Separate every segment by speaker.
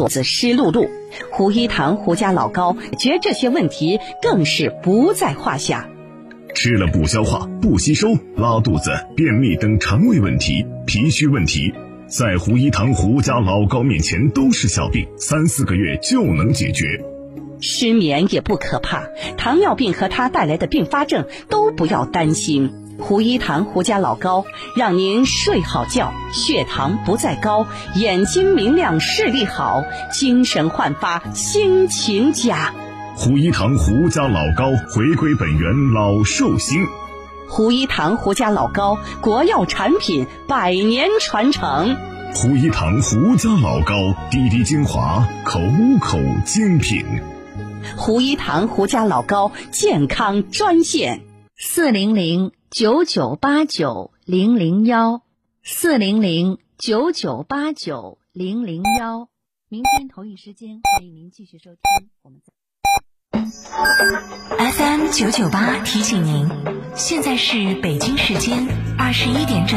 Speaker 1: 所子湿漉漉。胡一堂胡家老高觉这些问题更是不在话下。
Speaker 2: 吃了不消化、不吸收、拉肚子、便秘等肠胃问题、脾虚问题，在胡一堂胡家老高面前都是小病，三四个月就能解决。
Speaker 1: 失眠也不可怕，糖尿病和它带来的并发症都不要担心。胡一堂胡家老高让您睡好觉，血糖不再高，眼睛明亮，视力好，精神焕发，心情佳。
Speaker 2: 胡一堂胡家老高回归本源，老寿星。
Speaker 1: 胡一堂胡家老高国药产品百年传承。
Speaker 2: 胡一堂胡家老高滴滴精华，口口精品。
Speaker 1: 胡一堂胡家老高健康专线：
Speaker 3: 四零零九九八九零零幺，四零零九九八九零零幺。明天同一时间，欢迎您继续收听我们。
Speaker 4: FM 九九八提醒您，现在是北京时间二十一点整。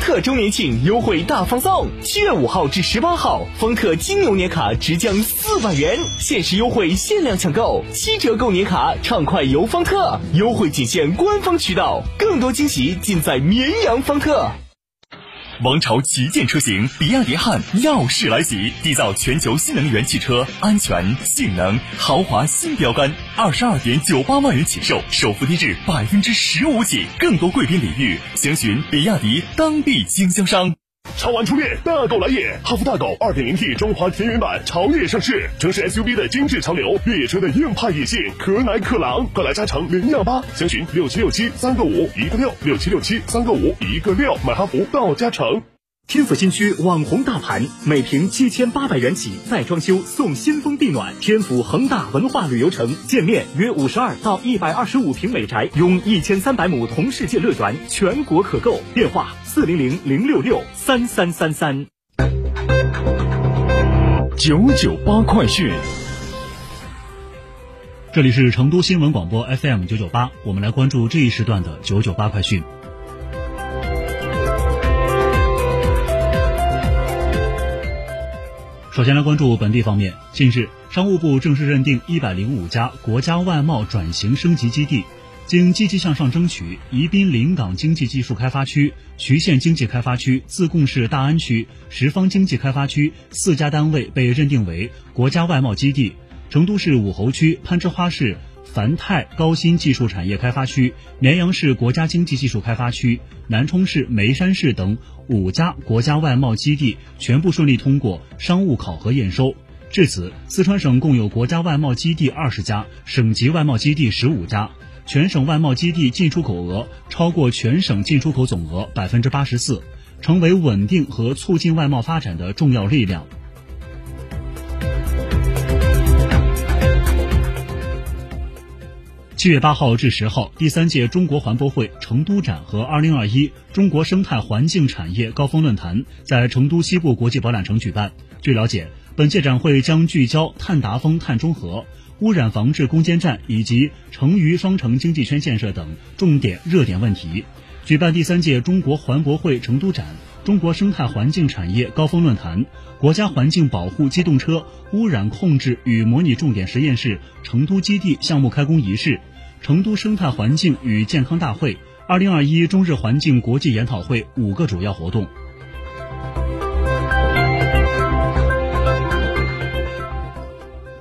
Speaker 5: 特周年庆优惠大放送，七月五号至十八号，方特金牛年卡直降四百元，限时优惠，限量抢购，七折购年卡，畅快游方特，优惠仅限官方渠道，更多惊喜尽在绵阳方特。王朝旗舰车型比亚迪汉耀世来袭，缔造全球新能源汽车安全、性能、豪华新标杆。二十二点九八万元起售，首付低至百分之十五起，更多贵宾礼遇，详询比亚迪当地经销商。
Speaker 2: 超玩初恋，大狗来也！哈弗大狗 2.0T 中华田园版潮野上市，城市 SUV 的精致潮流，越野车的硬派野性，可奶可狼，快来加诚零幺八，详询六七六七三个五一个六六七六七三个五一个六，买哈弗到加诚。
Speaker 6: 天府新区网红大盘，每平七千八百元起，再装修送新风地暖。天府恒大文化旅游城，建面约五十二到一百二十五平美宅，拥一千三百亩同世界乐园，全国可购。电话四零零零六六三三三三。
Speaker 2: 九九八快讯，
Speaker 7: 这里是成都新闻广播 FM 九九八，我们来关注这一时段的九九八快讯。首先来关注本地方面。近日，商务部正式认定一百零五家国家外贸转型升级基地，经积极向上争取，宜宾临港经济技术开发区、渠县经济开发区、自贡市大安区、什邡经济开发区四家单位被认定为国家外贸基地。成都市武侯区、攀枝花市繁泰高新技术产业开发区、绵阳市国家经济技术开发区、南充市眉山市等五家国家外贸基地全部顺利通过商务考核验收。至此，四川省共有国家外贸基地二十家，省级外贸基地十五家，全省外贸基地进出口额超过全省进出口总额百分之八十四，成为稳定和促进外贸发展的重要力量。七月八号至十号，第三届中国环博会成都展和二零二一中国生态环境产业高峰论坛在成都西部国际博览城举办。据了解，本届展会将聚焦碳达峰、碳中和、污染防治攻坚战以及成渝双城经济圈建设等重点热点问题。举办第三届中国环博会成都展、中国生态环境产业高峰论坛、国家环境保护机动车污染控制与模拟重点实验室成都基地项目开工仪式。成都生态环境与健康大会、二零二一中日环境国际研讨会五个主要活动。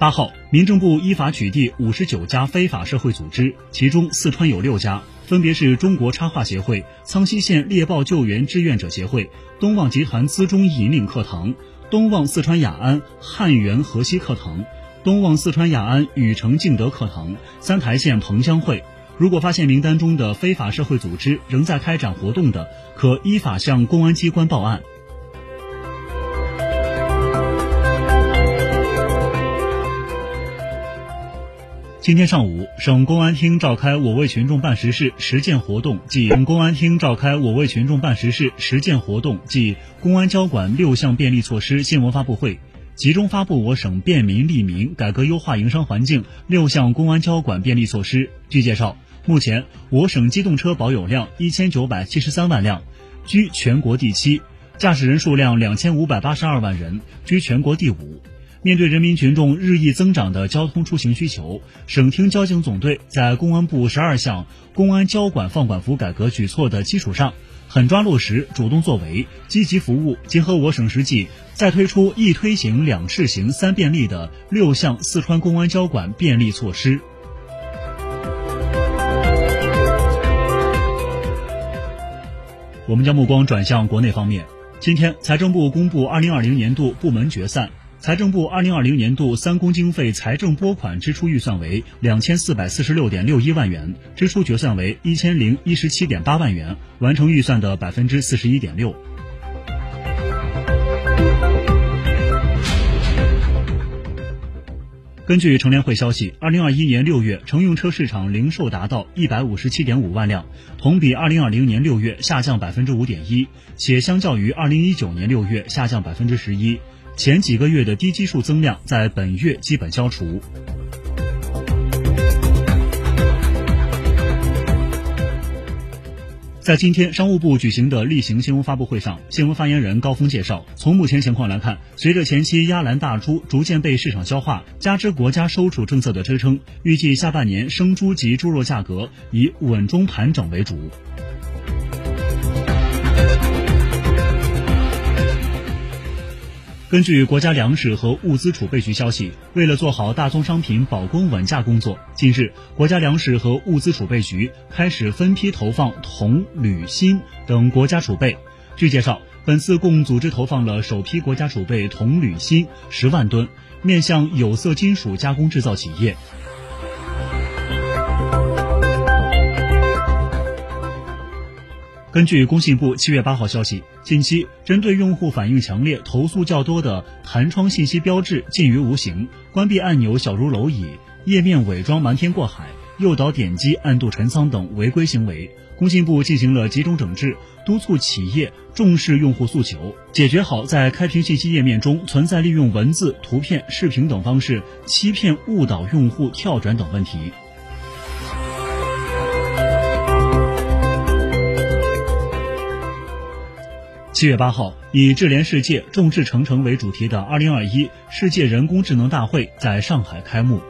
Speaker 7: 八号，民政部依法取缔五十九家非法社会组织，其中四川有六家，分别是中国插画协会、苍溪县猎豹救援志愿者协会、东望集团资中引领课堂、东望四川雅安汉源河西课堂、东望四川雅安禹城敬德课堂、三台县彭江会。如果发现名单中的非法社会组织仍在开展活动的，可依法向公安机关报案。今天上午，省公安厅召开“我为群众办实事”实践活动暨公安厅召开“我为群众办实事”实践活动暨公安交管六项便利措施新闻发布会，集中发布我省便民利民、改革优化营商环境六项公安交管便利措施。据介绍，目前我省机动车保有量一千九百七十三万辆，居全国第七；驾驶人数量两千五百八十二万人，居全国第五。面对人民群众日益增长的交通出行需求，省厅交警总队在公安部十二项公安交管放管服改革举措的基础上，狠抓落实、主动作为、积极服务，结合我省实际，再推出一推行、两试行、三便利的六项四川公安交管便利措施。我们将目光转向国内方面，今天财政部公布二零二零年度部门决算。财政部二零二零年度三公经费财政拨款支出预算为两千四百四十六点六一万元，支出决算为一千零一十七点八万元，完成预算的百分之四十一点六。根据乘联会消息，二零二一年六月乘用车市场零售达到一百五十七点五万辆，同比二零二零年六月下降百分之五点一，且相较于二零一九年六月下降百分之十一。前几个月的低基数增量在本月基本消除。在今天商务部举行的例行新闻发布会上，新闻发言人高峰介绍，从目前情况来看，随着前期压栏大猪逐渐被市场消化，加之国家收储政策的支撑，预计下半年生猪及猪肉价格以稳中盘整为主。根据国家粮食和物资储备局消息，为了做好大宗商品保供稳价工作，近日，国家粮食和物资储备局开始分批投放铜、铝、锌等国家储备。据介绍，本次共组织投放了首批国家储备铜、铝、锌十万吨，面向有色金属加工制造企业。根据工信部七月八号消息，近期针对用户反映强烈、投诉较多的弹窗信息标志近于无形、关闭按钮小如蝼蚁、页面伪装瞒天过海、诱导点击暗度陈仓等违规行为，工信部进行了集中整治，督促企业重视用户诉求，解决好在开屏信息页面中存在利用文字、图片、视频等方式欺骗、误导用户跳转等问题。七月八号，以“智联世界，众志成城”为主题的二零二一世界人工智能大会在上海开幕。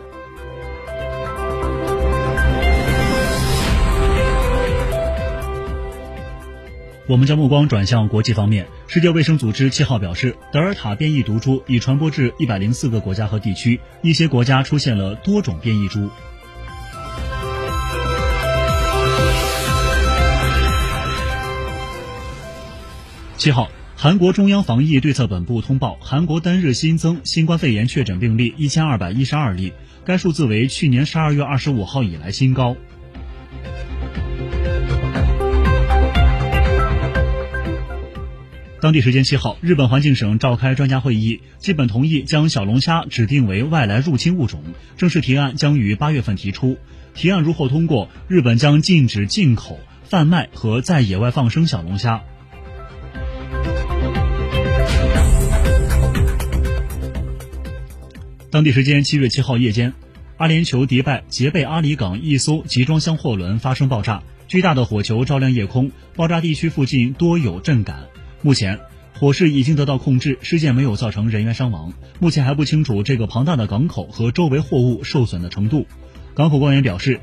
Speaker 7: 我们将目光转向国际方面，世界卫生组织七号表示，德尔塔变异毒株已传播至一百零四个国家和地区，一些国家出现了多种变异株。七号，韩国中央防疫对策本部通报，韩国单日新增新冠肺炎确诊病例一千二百一十二例，该数字为去年十二月二十五号以来新高。当地时间七号，日本环境省召开专家会议，基本同意将小龙虾指定为外来入侵物种，正式提案将于八月份提出。提案如获通过，日本将禁止进口、贩卖和在野外放生小龙虾。当地时间七月七号夜间，阿联酋迪拜杰贝阿里港一艘集装箱货轮发生爆炸，巨大的火球照亮夜空，爆炸地区附近多有震感。目前火势已经得到控制，事件没有造成人员伤亡。目前还不清楚这个庞大的港口和周围货物受损的程度。港口官员表示。